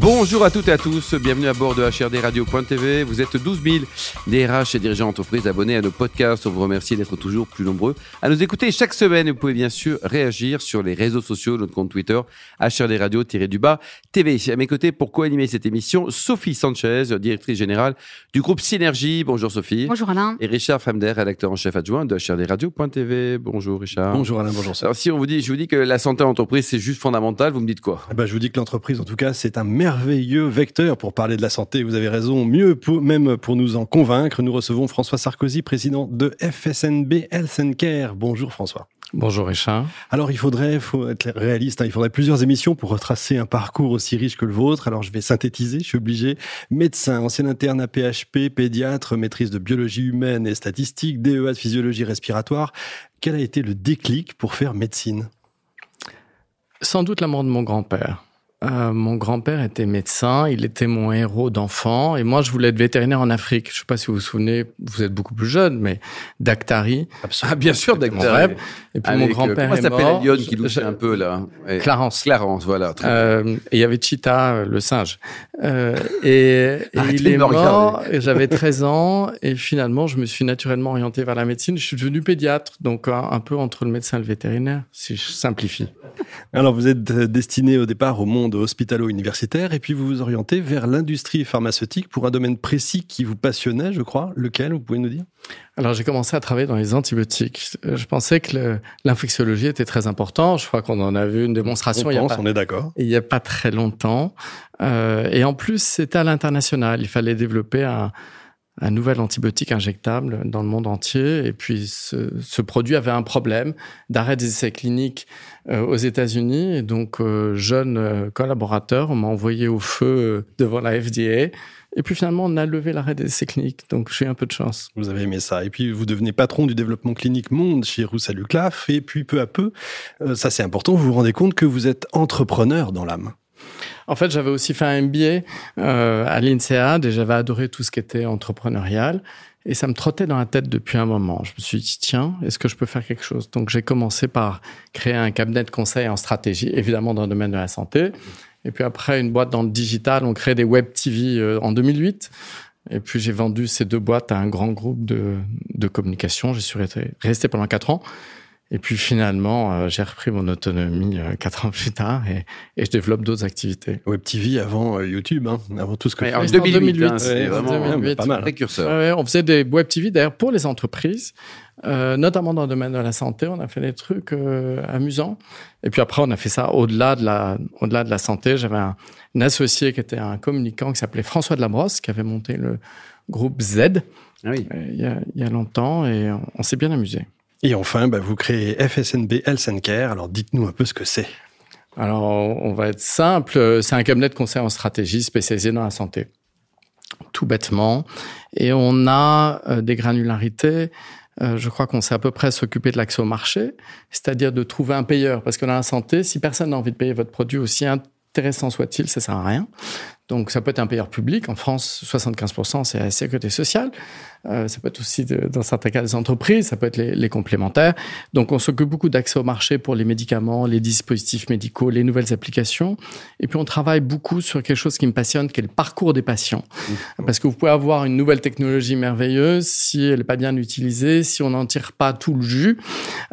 Bonjour à toutes et à tous, bienvenue à bord de HRDRadio.tv. Vous êtes 12 000 DRH et dirigeants d'entreprise abonnés à nos podcasts. On vous remercie d'être toujours plus nombreux à nous écouter chaque semaine. Vous pouvez bien sûr réagir sur les réseaux sociaux, notre compte Twitter, HRDRadio-du-bas TV. À mes côtés, pour co-animer cette émission, Sophie Sanchez, directrice générale du groupe Synergie. Bonjour Sophie. Bonjour Alain. Et Richard Fremder, rédacteur en chef adjoint de HRDRadio.tv. Bonjour Richard. Bonjour Alain, bonjour. Alors si on vous dit, je vous dis que la santé en entreprise, c'est juste fondamental, vous me dites quoi? Eh ben, Je vous dis que l'entreprise, en tout cas, c'est un merveilleux vecteur pour parler de la santé. Vous avez raison, mieux pour, même pour nous en convaincre. Nous recevons François Sarkozy, président de FSNB Health Care. Bonjour François. Bonjour Richard. Alors il faudrait, faut être réaliste, hein, il faudrait plusieurs émissions pour retracer un parcours aussi riche que le vôtre. Alors je vais synthétiser, je suis obligé. Médecin, ancien interne à PHP, pédiatre, maîtrise de biologie humaine et statistique, DEA de physiologie respiratoire. Quel a été le déclic pour faire médecine? Sans doute la mort de mon grand-père. Euh, mon grand-père était médecin, il était mon héros d'enfant, et moi je voulais être vétérinaire en Afrique. Je ne sais pas si vous vous souvenez, vous êtes beaucoup plus jeune, mais Dactari. Ah bien sûr, Dactari. Et puis mon euh, grand-père est mort. lionne qui louchait un peu là Clarence. Clarence, voilà. Euh, et il y avait Cheetah, le singe. Euh, et, et il est mort. J'avais 13 ans, et finalement je me suis naturellement orienté vers la médecine. Je suis devenu pédiatre, donc un, un peu entre le médecin et le vétérinaire, si je simplifie. Alors vous êtes destiné au départ au monde hospitalo-universitaire et puis vous vous orientez vers l'industrie pharmaceutique pour un domaine précis qui vous passionnait, je crois. Lequel, vous pouvez nous dire? Alors j'ai commencé à travailler dans les antibiotiques. Je pensais que l'infectiologie était très important. Je crois qu'on en a vu une démonstration. On, il pense, on est d'accord. Il n'y a pas très longtemps. Euh, et en plus, c'était à l'international. Il fallait développer un un nouvel antibiotique injectable dans le monde entier. Et puis, ce, produit avait un problème d'arrêt des essais cliniques euh, aux États-Unis. Et donc, euh, jeune euh, collaborateur, on m'a envoyé au feu devant la FDA. Et puis finalement, on a levé l'arrêt des essais cliniques. Donc, j'ai un peu de chance. Vous avez aimé ça. Et puis, vous devenez patron du développement clinique monde chez Roussel Luclaf. Et puis, peu à peu, ça c'est important, vous vous rendez compte que vous êtes entrepreneur dans l'âme. En fait, j'avais aussi fait un MBA euh, à l'INSEAD et j'avais adoré tout ce qui était entrepreneurial. Et ça me trottait dans la tête depuis un moment. Je me suis dit, tiens, est-ce que je peux faire quelque chose? Donc j'ai commencé par créer un cabinet de conseil en stratégie, évidemment dans le domaine de la santé. Et puis après, une boîte dans le digital, on crée des web TV euh, en 2008. Et puis j'ai vendu ces deux boîtes à un grand groupe de, communication. J'y suis resté pendant quatre ans. Et puis finalement, euh, j'ai repris mon autonomie euh, quatre ans plus tard et, et je développe d'autres activités. Web TV avant euh, YouTube, hein, avant tout ce que. Ouais, en 2008, 2008 hein, c'est vraiment 2008. pas mal. Précurseur. Ouais, on faisait des Web TV d'ailleurs pour les entreprises, notamment dans le domaine de la santé. On a fait des trucs amusants. Et puis après, on a fait ça au-delà de la, au-delà de la santé. J'avais un, un, associé qui était un communicant qui s'appelait François de la Brosse, qui avait monté le groupe Z. Ah oui. il, y a, il y a longtemps et on, on s'est bien amusé. Et enfin, bah, vous créez FSNB Health Care. Alors, dites-nous un peu ce que c'est. Alors, on va être simple. C'est un cabinet de conseil en stratégie spécialisé dans la santé. Tout bêtement. Et on a euh, des granularités. Euh, je crois qu'on sait à peu près s'occuper de l'accès au marché, c'est-à-dire de trouver un payeur. Parce que dans la santé, si personne n'a envie de payer votre produit, aussi intéressant soit-il, ça sert à rien. Donc, ça peut être un payeur public. En France, 75%, c'est la sécurité sociale. Euh, ça peut être aussi, de, dans certains cas, des entreprises. Ça peut être les, les complémentaires. Donc, on s'occupe beaucoup d'accès au marché pour les médicaments, les dispositifs médicaux, les nouvelles applications. Et puis, on travaille beaucoup sur quelque chose qui me passionne, qui est le parcours des patients. Mmh. Parce que vous pouvez avoir une nouvelle technologie merveilleuse si elle n'est pas bien utilisée, si on n'en tire pas tout le jus,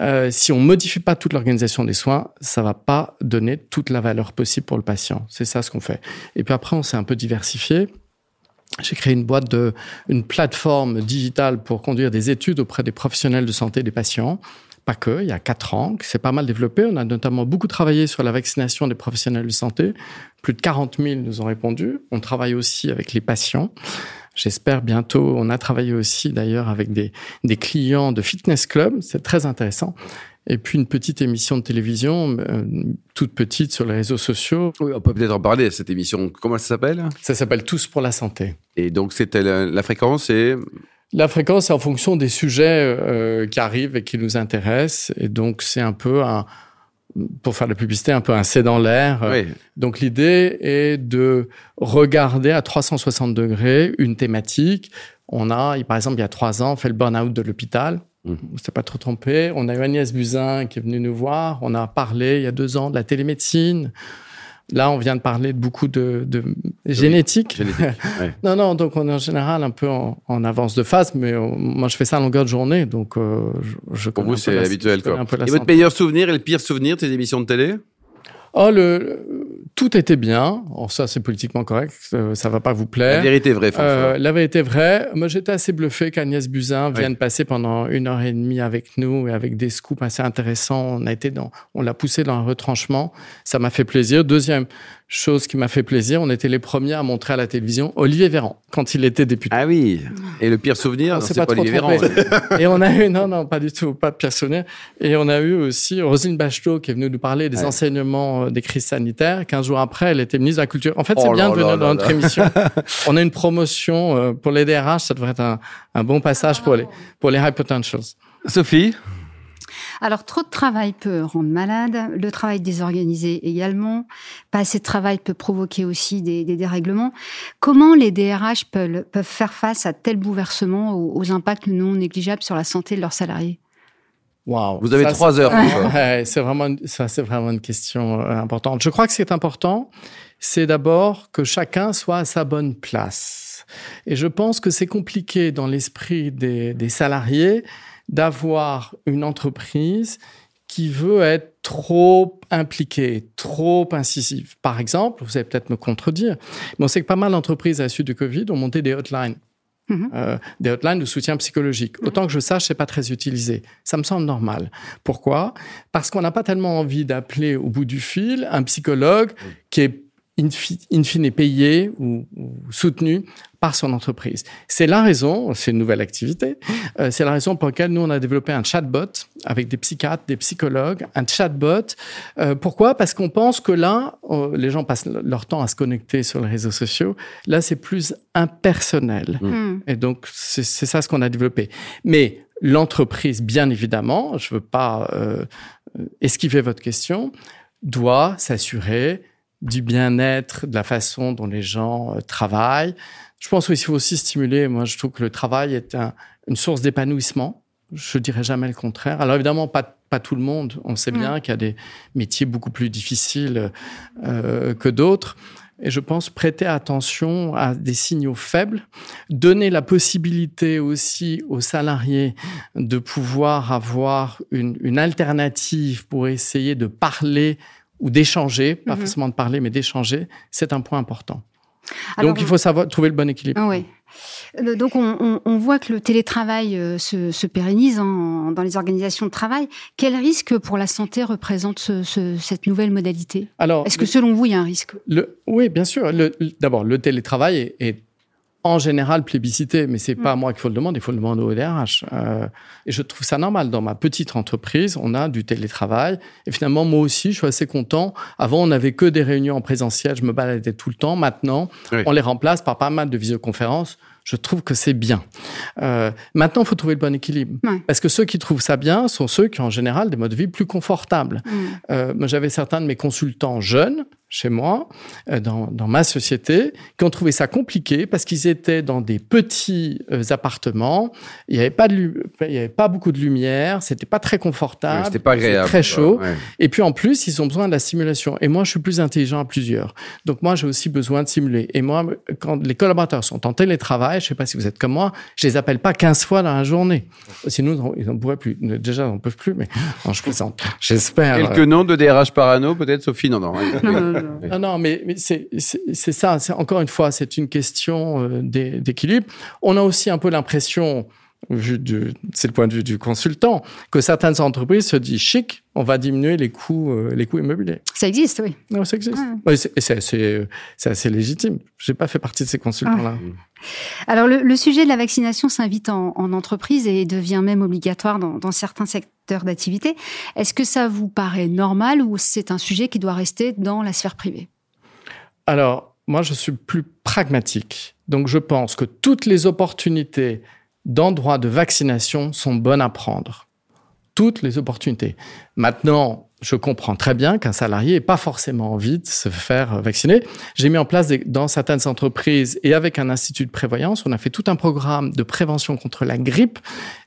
euh, si on modifie pas toute l'organisation des soins, ça va pas donner toute la valeur possible pour le patient. C'est ça ce qu'on fait. Et puis après, on s'est un peu diversifié. J'ai créé une boîte de, une plateforme digitale pour conduire des études auprès des professionnels de santé des patients. Pas que, il y a quatre ans, qui s'est pas mal développé. On a notamment beaucoup travaillé sur la vaccination des professionnels de santé. Plus de 40 000 nous ont répondu. On travaille aussi avec les patients. J'espère bientôt. On a travaillé aussi d'ailleurs avec des, des clients de fitness club. C'est très intéressant et puis une petite émission de télévision, euh, toute petite sur les réseaux sociaux. Oui, on peut peut-être en parler, cette émission. Comment ça s'appelle? Ça s'appelle Tous pour la santé. Et donc, c'était la, la, fréquence et... La fréquence est en fonction des sujets euh, qui arrivent et qui nous intéressent. Et donc, c'est un peu un, pour faire la publicité, un peu un C dans l'air. Oui. Donc l'idée est de regarder à 360 degrés une thématique On a, par exemple, il y a trois ans, fait le burn-out de l'hôpital. Mmh. On s'est pas trop trompé. On a eu Agnès Buzyn qui est venue nous voir. On a parlé il y a deux ans de la télémédecine. Là, on vient de parler de beaucoup de, de génétique. non, non, donc on est en général un peu en, avance de phase, mais moi je fais ça à longueur de journée, donc euh, je, je Pour vous, c'est habituel. Quoi. Et votre meilleur souvenir et le pire souvenir de ces émissions de télé? Oh, le, tout était bien. Oh, ça, c'est politiquement correct. Euh, ça va pas vous plaire. La vérité est vraie, François. Euh, la vérité est vraie. Moi, j'étais assez bluffé qu'Agnès Buzyn vienne passer pendant une heure et demie avec nous et avec des scoops assez intéressants. On a été dans, on l'a poussé dans un retranchement. Ça m'a fait plaisir. Deuxième chose qui m'a fait plaisir, on était les premiers à montrer à la télévision Olivier Véran quand il était député. Ah oui. Et le pire souvenir, c'est pas, pas Olivier Véran. et on a eu, non, non, pas du tout, pas de pire souvenir. Et on a eu aussi Roselyne Bachelot qui est venue nous parler des enseignements euh, des crises sanitaires. Jours après, elle était ministre de la Culture. En fait, c'est oh bien de venir dans notre émission. on a une promotion euh, pour les DRH, ça devrait être un, un bon passage pour les, pour les high potentials. Sophie? Alors, trop de travail peut rendre malade, le travail désorganisé également, pas assez de travail peut provoquer aussi des, dérèglements. Comment les DRH peuvent, faire face à tel bouleversement, aux, impacts non négligeables sur la santé de leurs salariés? Wow. Vous avez trois heures. c'est vraiment, ça, c'est vraiment une question euh, importante. Je crois que ce qui est important, c'est d'abord que chacun soit à sa bonne place. Et je pense que c'est compliqué dans l'esprit des, des salariés d'avoir une entreprise qui veut être trop impliquée, trop incisive. Par exemple, vous allez peut-être me contredire, mais on sait que pas mal d'entreprises à la suite du Covid ont monté des hotlines. Mm-hmm. Euh, des hotlines de soutien psychologique. Mm-hmm. Autant que je sache, c'est pas très utilisé. Ça me semble normal. Pourquoi? Parce qu'on n'a pas tellement envie d'appeler au bout du fil un psychologue qui est in, fine payé ou, soutenu par son entreprise. C'est la raison, c'est une nouvelle activité, euh, c'est la raison pour laquelle nous, on a développé un chatbot avec des psychiatres, des psychologues, un chatbot. Euh, pourquoi? Parce qu'on pense que là, euh, les gens passent leur temps à se connecter sur les réseaux sociaux. Là, c'est plus impersonnel. Mmh. Et donc, c'est ça ce qu'on a développé. Mais l'entreprise, bien évidemment, je veux pas esquiver votre question, doit s'assurer du bien-être, de la façon dont les gens euh, travaillent. Je pense qu'il faut aussi stimuler. Moi, je trouve que le travail est une source d'épanouissement. Je dirais jamais le contraire. Alors évidemment, pas, pas tout le monde. On sait bien qu'il y a des métiers beaucoup plus difficiles euh, que d'autres. Et je pense prêter attention à des signaux faibles, donner la possibilité aussi aux salariés de pouvoir avoir une, une alternative pour essayer de parler ou d'échanger, pas mhm. forcément de parler, mais d'échanger, c'est un point important. Donc il faut savoir trouver le bon équilibre. Oui. Euh, donc on, voit que le télétravail euh, se, pérennise dans les organisations de travail. Quel risque pour la santé représente cette nouvelle modalité? Alors, est-ce que selon vous il y a un risque? Le, Oui, bien sûr. D'abord, le télétravail est en général plébiscité, mais c'est pas mm. moi qu'il faut le demander, il faut le demander au DRH. Euh, et je trouve ça normal. Dans ma petite entreprise, on a du télétravail. Et finalement, moi aussi, je suis assez content. Avant, on n'avait que des réunions en présentiel, je me baladais tout le temps. Maintenant, on les remplace par pas mal de visioconférences je trouve que c'est bien. Euh, maintenant, il faut trouver le bon équilibre. Parce que ceux qui trouvent ça bien sont ceux qui ont en général des modes de vie plus confortables. Mm. Euh, j'avais certains de mes consultants jeunes chez moi, euh, dans, dans, ma société, qui ont trouvé ça compliqué parce qu'ils étaient dans des petits euh, appartements. Il n'y avait pas de, il y avait pas beaucoup de lumière. C'était pas très confortable. c'était pas agréable. Très chaud. Et puis en plus, ils ont besoin de la stimulation. Et moi, je suis plus intelligent à plusieurs. Donc moi, j'ai aussi besoin de stimuler. Et moi, quand les collaborateurs sont en télétravail, je sais pas si vous êtes comme moi, je les appelle pas 15 fois dans la journée. Sinon, ils n'en pourraient plus. Déjà, ils n'en peuvent plus, mais non, je plaisante. J'espère. Quelques noms de DRH parano, peut-être, Sophie? Non, non. Non non, mais, mais c'est ça. Encore une fois, c'est une question euh, d'équilibre. On a aussi un peu l'impression, vu c'est le point de vue du consultant, que certaines entreprises se disent chic, on va diminuer les coûts, euh, les coûts immobiliers. Ça existe, oui. Non, ça existe. c'est assez, assez, légitime. J'ai pas fait partie de ces consultants-là. Ah. Alors, le, sujet de la vaccination s'invite en, entreprise et devient même obligatoire dans, dans certains secteurs d'activité. Est-ce que ça vous paraît normal ou c'est un sujet qui doit rester dans la sphère privée? Alors, moi, je suis plus pragmatique. Donc, je pense que toutes les opportunités d'endroits de vaccination sont bonnes à prendre. Toutes les opportunités. Maintenant, je comprends très bien qu'un salarié n'ait pas forcément envie de se faire vacciner. J'ai mis en place dans certaines entreprises et avec un institut de prévoyance, on a fait tout un programme de prévention contre la grippe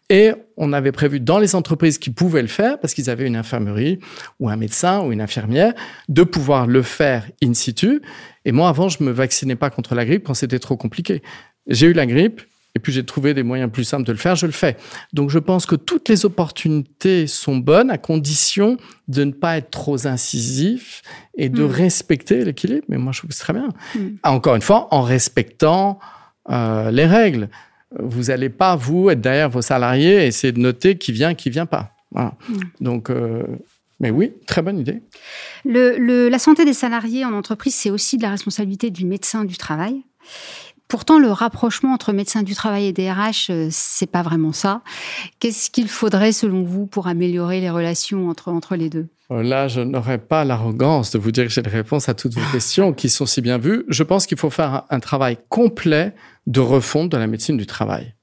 et on avait prévu dans les entreprises qui pouvaient le faire, parce qu'ils avaient une infirmerie ou un médecin ou une infirmière, de pouvoir le faire in situ. Et moi, avant, je me vaccinais pas contre la grippe quand c'était trop compliqué. J'ai eu la grippe, et puis j'ai trouvé des moyens plus simples de le faire, je le fais. Donc je pense que toutes les opportunités sont bonnes à condition de ne pas être trop incisif et de mm. respecter l'équilibre. Mais moi je trouve que c'est très bien. Mm. Encore une fois, en respectant euh, les règles. Vous n'allez pas, vous, être derrière vos salariés et essayer de noter qui vient, qui vient pas. Voilà. Mm. Donc, euh, mais oui, très bonne idée. Le, la santé des salariés en entreprise, c'est aussi de la responsabilité du médecin du travail. Pourtant, le rapprochement entre médecins du travail et DRH, euh, c'est pas vraiment ça. Qu'est-ce qu'il faudrait, selon vous, pour améliorer les relations entre, entre les deux? Euh, Là, je n'aurais pas l'arrogance de vous dire que j'ai des réponses à toutes vos questions qui sont si bien vues. Je pense qu'il faut faire un travail complet de refonte de la médecine du travail.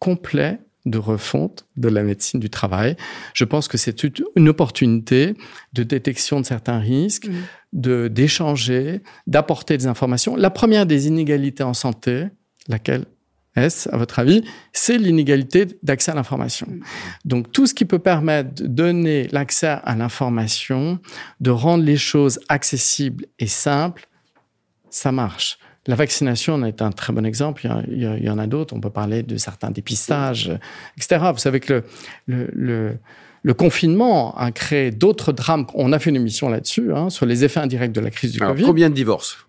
Complet de refonte de la médecine du travail. Je pense que c'est une opportunité de détection de certains risques, mmh. de d'échanger, d'apporter des informations. La première des inégalités en santé, laquelle est-ce, à votre avis C'est l'inégalité d'accès à l'information. Mmh. Donc, tout ce qui peut permettre de donner l'accès à l'information, de rendre les choses accessibles et simples, ça marche. La vaccination en est un très bon exemple. Il y, en a d'autres. On peut parler de certains dépistages, etc. Vous savez que le, le, confinement a créé d'autres drames. On a fait une émission là-dessus, hein, sur les effets indirects de la crise du Covid. Combien de divorces?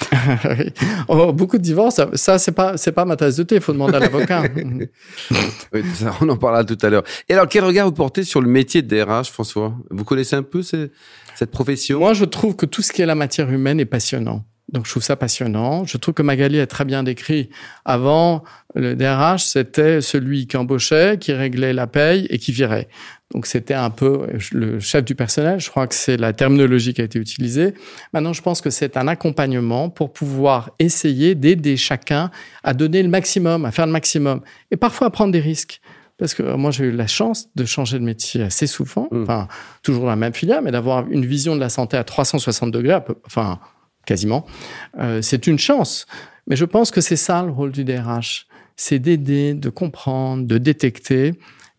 Oh, beaucoup de divorces, ça c'est pas c'est pas ma tasse de thé, il faut demander à l'avocat. oui, on en parlera tout à l'heure. Et alors quel regard vous portez sur le métier de DRH, François? Vous connaissez un peu cette profession? Moi, je trouve que tout ce qui est la matière humaine est passionnant. Donc je trouve ça passionnant. Je trouve que Magali a très bien décrit. Avant, le DRH, c'était celui qui embauchait, qui réglait la paye et qui virait. Donc c'était un peu le chef du personnel. Je crois que c'est la terminologie qui a été utilisée. Maintenant, je pense que c'est un accompagnement pour pouvoir essayer d'aider chacun à donner le maximum, à faire le maximum et parfois à prendre des risques. Parce que moi, j'ai eu la chance de changer de métier assez souvent, mmh. enfin, toujours dans la même filière, mais d'avoir une vision de la santé à 360 degrés, enfin, quasiment. Euh, c'est une chance. Mais je pense que c'est ça le rôle du DRH. C'est d'aider, de comprendre, de détecter,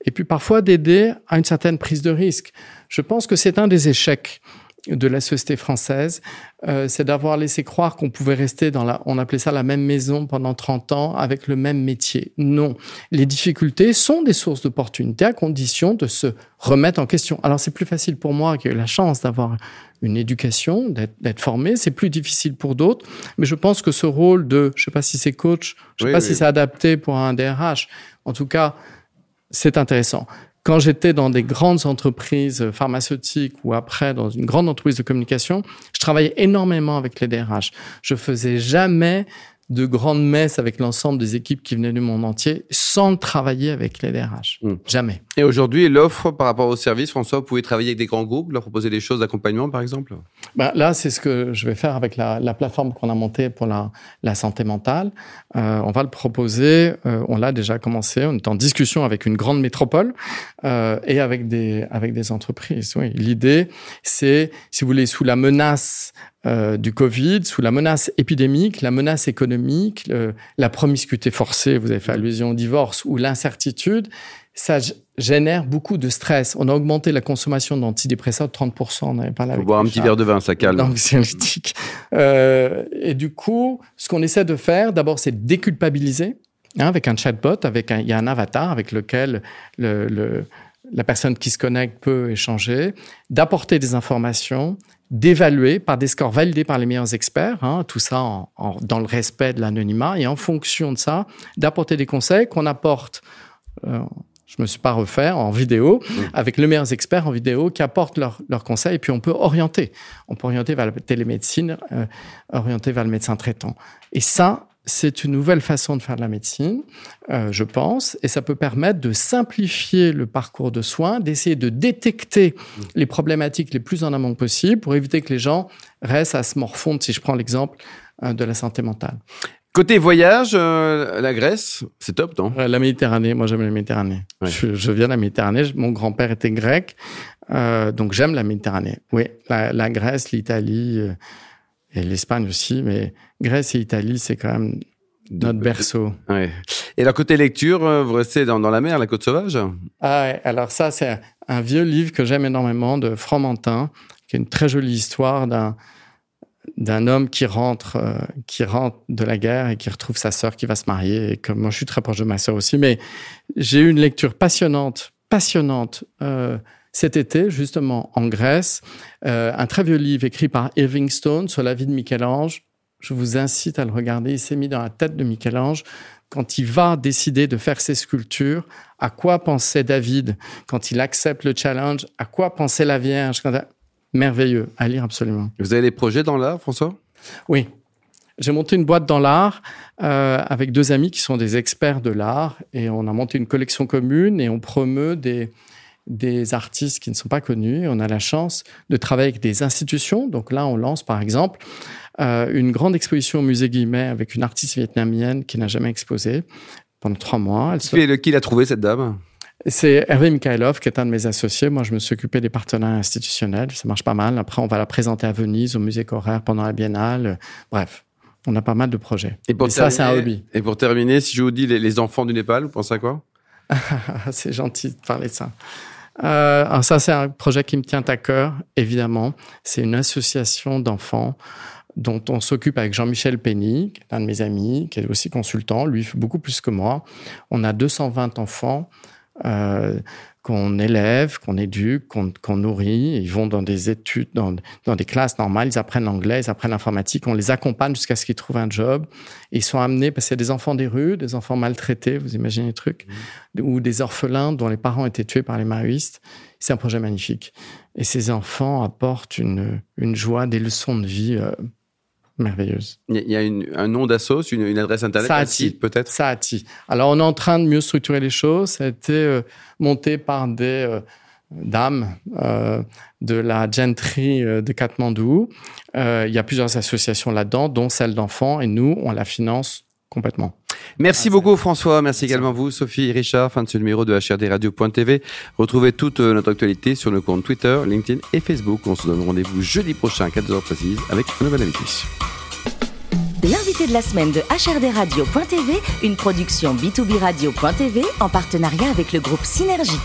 et puis parfois d'aider à une certaine prise de risque. Je pense que c'est un des échecs de la société française, euh, c'est d'avoir laissé croire qu'on pouvait rester dans la, on appelait ça la même maison pendant 30 ans avec le même métier. Non. Les difficultés sont des sources d'opportunités à condition de se remettre en question. Alors c'est plus facile pour moi qui ai eu la chance d'avoir une éducation, d'être formé. C'est plus difficile pour d'autres. Mais je pense que ce rôle de, je sais pas si c'est coach, je sais pas si c'est adapté pour un DRH. En tout cas, c'est intéressant. Quand j'étais dans des grandes entreprises pharmaceutiques ou après dans une grande entreprise de communication, je travaillais énormément avec les DRH. Je faisais jamais de grandes messes avec l'ensemble des équipes qui venaient du monde entier sans travailler avec les DRH. Hmm. Jamais. Et aujourd'hui, l'offre par rapport au service, François, vous pouvez travailler avec des grands groupes, leur proposer des choses d'accompagnement, par exemple? Ben, Là, c'est ce que je vais faire avec la, la plateforme qu'on a montée pour la, la santé mentale. Euh, on va le proposer, euh, on l'a déjà commencé, on est en discussion avec une grande métropole euh, et avec des, avec des entreprises. Oui, L'idée, c'est, si vous voulez, sous la menace euh, du Covid, sous la menace épidémique, la menace économique, la promiscuité forcée, vous avez fait allusion au divorce, ou l'incertitude, ça génère beaucoup de stress. On a augmenté la consommation d'antidépresseurs de 30%. On avait parlé Faut boire un petit verre de vin, ça calme. Euh, et du coup, ce qu'on essaie de faire, d'abord, c'est déculpabiliser hein, avec un chatbot, avec un, il y a un avatar avec lequel le, la personne qui se connecte peut échanger, d'apporter des informations, d'évaluer par des scores validés par les meilleurs experts, hein, tout ça en, dans le respect de l'anonymat, et en fonction de ça, d'apporter des conseils qu'on apporte. Euh, je me suis pas refait en vidéo mmh. avec les meilleurs experts en vidéo qui apportent leurs leur conseils et puis on peut orienter. On peut orienter vers la télémédecine, euh, orienter vers le médecin traitant. Et ça, c'est une nouvelle façon de faire de la médecine, euh, je pense, et ça peut permettre de simplifier le parcours de soins, d'essayer de détecter les problématiques les plus en amont possible pour éviter que les gens restent à se morfondre, si je prends l'exemple euh, de la santé mentale. Côté voyage, euh, la Grèce, c'est top, non? La Méditerranée, moi j'aime la Méditerranée. Je, viens de la Méditerranée, mon grand-père était grec, euh, donc j'aime la Méditerranée. Oui, la, Grèce, l'Italie euh, et l'Espagne aussi, mais Grèce et Italie, c'est quand même notre berceau. Ouais. Et la côté lecture, vous restez dans, la mer, la côte sauvage? Ah ouais, alors ça c'est un vieux livre que j'aime énormément de Fromentin, qui est une très jolie histoire d'un d'un homme qui rentre, euh, qui rentre de la guerre et qui retrouve sa sœur qui va se marier. Et comme moi, je suis très proche de ma sœur aussi, mais j'ai eu une lecture passionnante, passionnante euh, cet été, justement en Grèce, euh, un très vieux livre écrit par Irving Stone sur la vie de Michel-Ange. Je vous incite à le regarder. Il s'est mis dans la tête de Michel-Ange quand il va décider de faire ses sculptures. À quoi pensait David quand il accepte le challenge? À quoi pensait la Vierge merveilleux à lire absolument. Vous avez des projets dans l'art, François? Oui. J'ai monté une boîte dans l'art euh, avec deux amis qui sont des experts de l'art et on a monté une collection commune et on promeut des, des artistes qui ne sont pas connus. On a la chance de travailler avec des institutions. Donc là, on lance par exemple euh, une grande exposition au musée Guimet avec une artiste vietnamienne qui n'a jamais exposé pendant trois mois. Elle qui, qui l'a trouvé cette dame? C'est Hervé Mikhailov, qui est un de mes associés. Moi, je me suis occupé des partenaires institutionnels. Ça marche pas mal. Après, on va la présenter à Venise, au musée Correr, pendant la biennale. Bref, on a pas mal de projets. Et, pour ça, c'est un hobby. Et pour terminer, si je vous dis les, enfants du Népal, vous pensez à quoi? C'est gentil de parler de ça. Euh, alors ça, c'est un projet qui me tient à cœur, évidemment. C'est une association d'enfants dont on s'occupe avec Jean-Michel Penny, un de mes amis, qui est aussi consultant. Lui, fait beaucoup plus que moi. On a 220 enfants euh, qu'on élève, qu'on éduque, qu'on nourrit. Ils vont dans des études, dans, dans, des classes normales, ils apprennent l'anglais, ils apprennent l'informatique, on les accompagne jusqu'à ce qu'ils trouvent un job. ils sont amenés, parce qu'il y a des enfants des rues, des enfants maltraités, vous imaginez les trucs, mmh. ou des orphelins dont les parents étaient tués par les maoïstes. C'est un projet magnifique. Et ces enfants apportent une, une joie, des leçons de vie euh, merveilleuse. Il y a un nom d'assos, une, adresse internet, Saati, peut-être? Saati. Alors, on est en train de mieux structurer les choses. Ça a été euh, monté par des euh, dames euh, de la gentry de Katmandou. il y a plusieurs associations là-dedans, dont celle d'enfants, et nous, on la finance complètement. Merci beaucoup François, merci, également vous Sophie et Richard, fin de ce numéro de HRDRadio.tv. Retrouvez toute euh, notre actualité sur nos comptes Twitter, LinkedIn et Facebook. On se donne rendez-vous jeudi prochain à 4h précises avec un nouvel invité. L'invité de la semaine de HRDRadio.tv, une production B2B Radio.tv en partenariat avec le groupe Synergie.